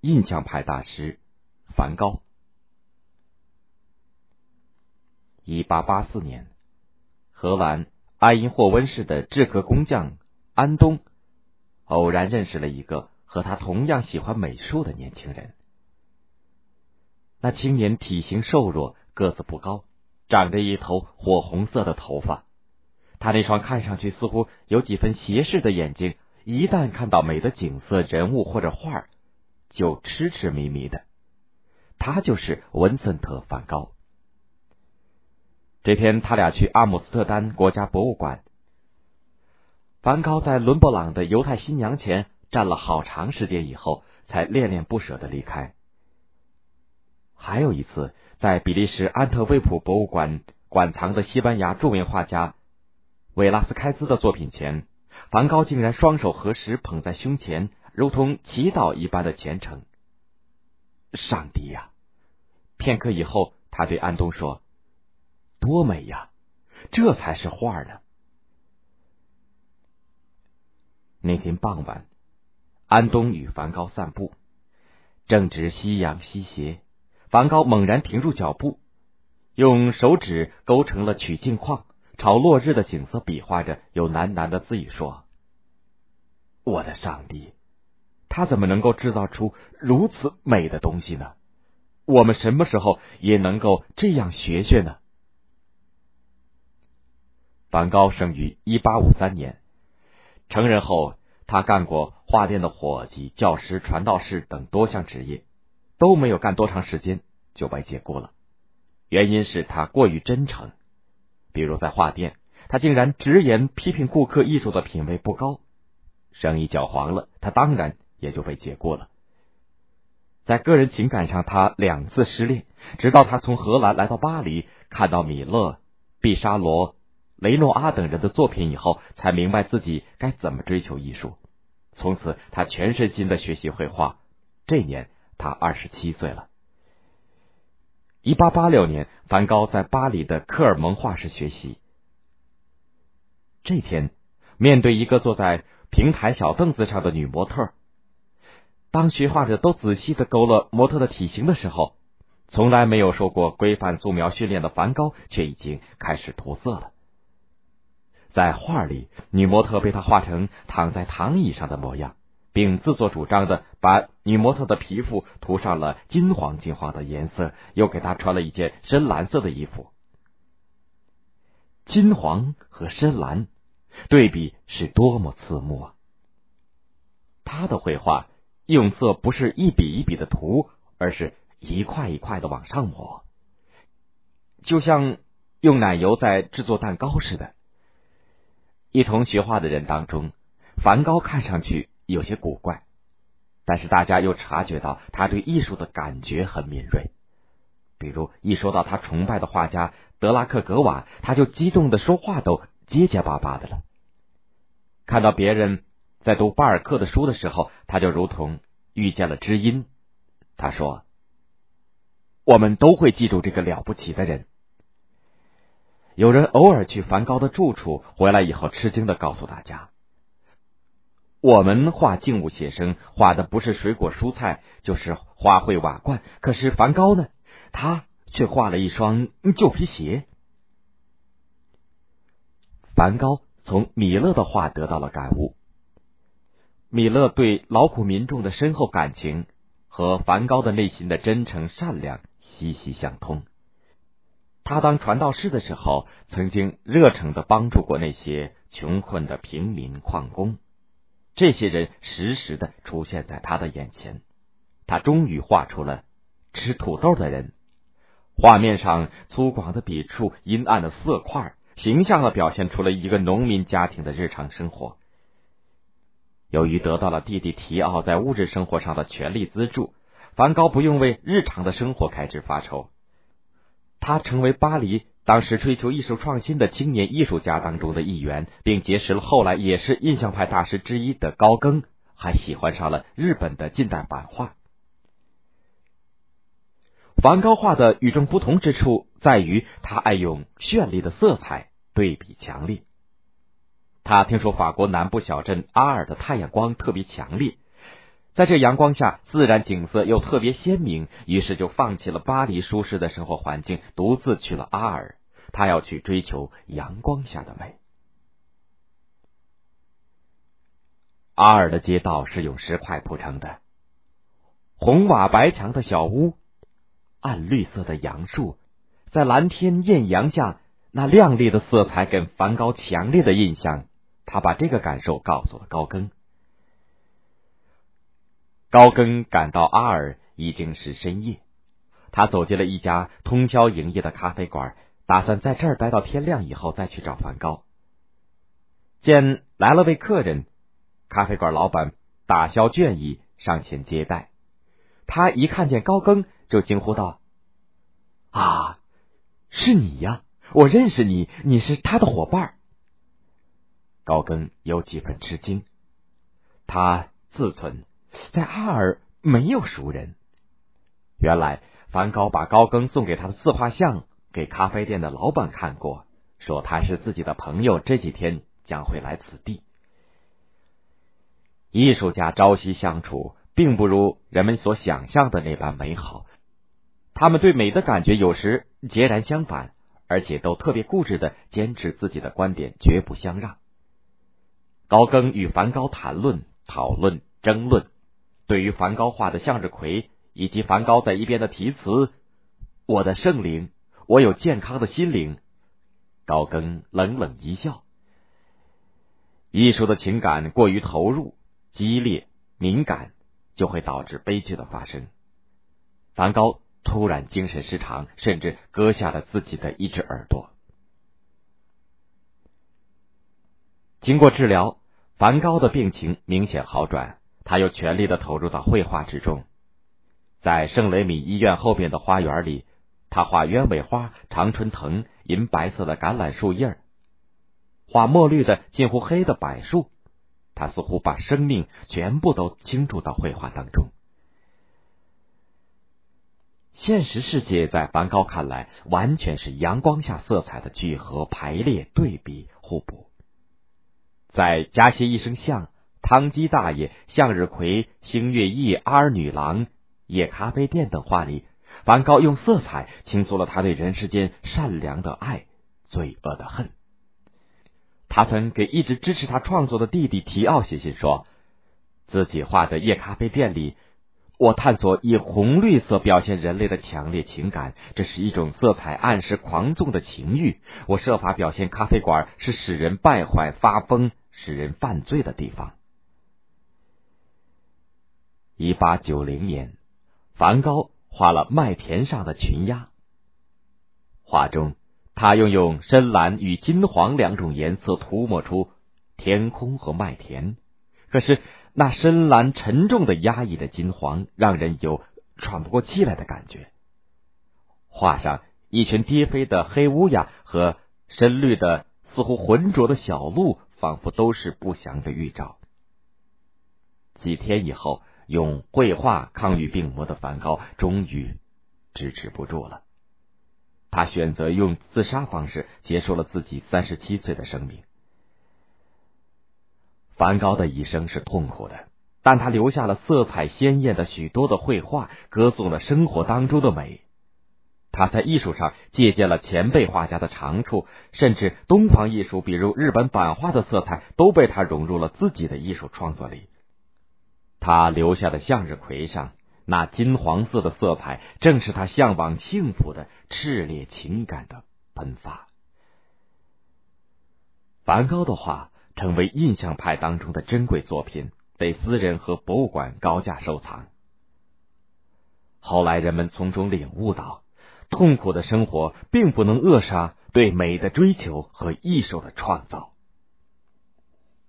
印象派大师梵高。一八八四年，荷兰埃因霍温市的制革工匠安东偶然认识了一个和他同样喜欢美术的年轻人。那青年体型瘦弱，个子不高，长着一头火红色的头发。他那双看上去似乎有几分斜视的眼睛，一旦看到美的景色、人物或者画，就痴痴迷迷的。他就是文森特·梵高。这天，他俩去阿姆斯特丹国家博物馆。梵高在伦勃朗的犹太新娘前站了好长时间以后，才恋恋不舍的离开。还有一次，在比利时安特卫普博物馆馆藏的西班牙著名画家。维拉斯开兹的作品前，梵高竟然双手合十捧在胸前，如同祈祷一般的虔诚。上帝呀！片刻以后，他对安东说：“多美呀，这才是画呢。”那天傍晚，安东与梵高散步，正值夕阳西斜，梵高猛然停住脚步，用手指勾成了曲镜框。朝落日的景色比划着，又喃喃的自语说：“我的上帝，他怎么能够制造出如此美的东西呢？我们什么时候也能够这样学学呢？”梵高生于一八五三年，成人后，他干过画店的伙计、教师、传道士等多项职业，都没有干多长时间就被解雇了，原因是他过于真诚。比如在画店，他竟然直言批评顾客艺术的品味不高，生意搅黄了，他当然也就被解雇了。在个人情感上，他两次失恋，直到他从荷兰来到巴黎，看到米勒、毕沙罗、雷诺阿等人的作品以后，才明白自己该怎么追求艺术。从此，他全身心的学习绘画。这年，他二十七岁了。一八八六年，梵高在巴黎的科尔蒙画室学习。这天，面对一个坐在平台小凳子上的女模特，当学画者都仔细的勾勒模特的体型的时候，从来没有受过规范素描训练的梵高却已经开始涂色了。在画里，女模特被他画成躺在躺椅上的模样。并自作主张的把女模特的皮肤涂上了金黄金黄的颜色，又给她穿了一件深蓝色的衣服。金黄和深蓝对比是多么刺目啊！他的绘画用色不是一笔一笔的涂，而是一块一块的往上抹，就像用奶油在制作蛋糕似的。一同学画的人当中，梵高看上去。有些古怪，但是大家又察觉到他对艺术的感觉很敏锐。比如一说到他崇拜的画家德拉克格瓦，他就激动的说话都结结巴巴的了。看到别人在读巴尔克的书的时候，他就如同遇见了知音。他说：“我们都会记住这个了不起的人。”有人偶尔去梵高的住处，回来以后吃惊的告诉大家。我们画静物写生，画的不是水果蔬菜，就是花卉瓦罐。可是梵高呢？他却画了一双旧皮鞋。梵高从米勒的画得到了感悟。米勒对劳苦民众的深厚感情和梵高的内心的真诚善良息息相通。他当传道士的时候，曾经热诚的帮助过那些穷困的平民矿工。这些人时时的出现在他的眼前，他终于画出了吃土豆的人。画面上粗犷的笔触、阴暗的色块，形象的表现出了一个农民家庭的日常生活。由于得到了弟弟提奥在物质生活上的全力资助，梵高不用为日常的生活开支发愁，他成为巴黎。当时追求艺术创新的青年艺术家当中的一员，并结识了后来也是印象派大师之一的高更，还喜欢上了日本的近代版画。梵高画的与众不同之处在于，他爱用绚丽的色彩，对比强烈。他听说法国南部小镇阿尔的太阳光特别强烈，在这阳光下，自然景色又特别鲜明，于是就放弃了巴黎舒适的生活环境，独自去了阿尔。他要去追求阳光下的美。阿尔的街道是用石块铺成的，红瓦白墙的小屋，暗绿色的杨树，在蓝天艳阳下，那亮丽的色彩给梵高强烈的印象。他把这个感受告诉了高更。高更赶到阿尔已经是深夜，他走进了一家通宵营业的咖啡馆，打算在这儿待到天亮以后再去找梵高。见来了位客人，咖啡馆老板打消倦意上前接待。他一看见高更，就惊呼道：“啊，是你呀！我认识你，你是他的伙伴。”高更有几分吃惊，他自存。在阿尔没有熟人。原来梵高把高更送给他的自画像给咖啡店的老板看过，说他是自己的朋友，这几天将会来此地。艺术家朝夕相处，并不如人们所想象的那般美好。他们对美的感觉有时截然相反，而且都特别固执的坚持自己的观点，绝不相让。高更与梵高谈论、讨论、争论。对于梵高画的向日葵，以及梵高在一边的题词“我的圣灵，我有健康的心灵”，高更冷冷一笑。艺术的情感过于投入、激烈、敏感，就会导致悲剧的发生。梵高突然精神失常，甚至割下了自己的一只耳朵。经过治疗，梵高的病情明显好转。他又全力的投入到绘画之中，在圣雷米医院后边的花园里，他画鸢尾花、常春藤、银白色的橄榄树叶画墨绿的近乎黑的柏树。他似乎把生命全部都倾注到绘画当中。现实世界在梵高看来，完全是阳光下色彩的聚合、排列、对比、互补。在加歇医生像。汤基大爷、向日葵、星月夜、阿尔女郎、夜咖啡店等画里，梵高用色彩倾诉了他对人世间善良的爱、罪恶的恨。他曾给一直支持他创作的弟弟提奥写信说，自己画的夜咖啡店里，我探索以红绿色表现人类的强烈情感，这是一种色彩暗示狂纵的情欲。我设法表现咖啡馆是使人败坏、发疯、使人犯罪的地方。一八九零年，梵高画了麦田上的群鸭。画中，他又用深蓝与金黄两种颜色涂抹出天空和麦田。可是，那深蓝沉重的、压抑的金黄，让人有喘不过气来的感觉。画上一群跌飞的黑乌鸦和深绿的、似乎浑浊的小鹿，仿佛都是不祥的预兆。几天以后。用绘画抗御病魔的梵高终于支持不住了，他选择用自杀方式结束了自己三十七岁的生命。梵高的一生是痛苦的，但他留下了色彩鲜艳的许多的绘画，歌颂了生活当中的美。他在艺术上借鉴了前辈画家的长处，甚至东方艺术，比如日本版画的色彩，都被他融入了自己的艺术创作里。他留下的向日葵上那金黄色的色彩，正是他向往幸福的炽烈情感的喷发。梵高的画成为印象派当中的珍贵作品，被私人和博物馆高价收藏。后来人们从中领悟到，痛苦的生活并不能扼杀对美的追求和艺术的创造。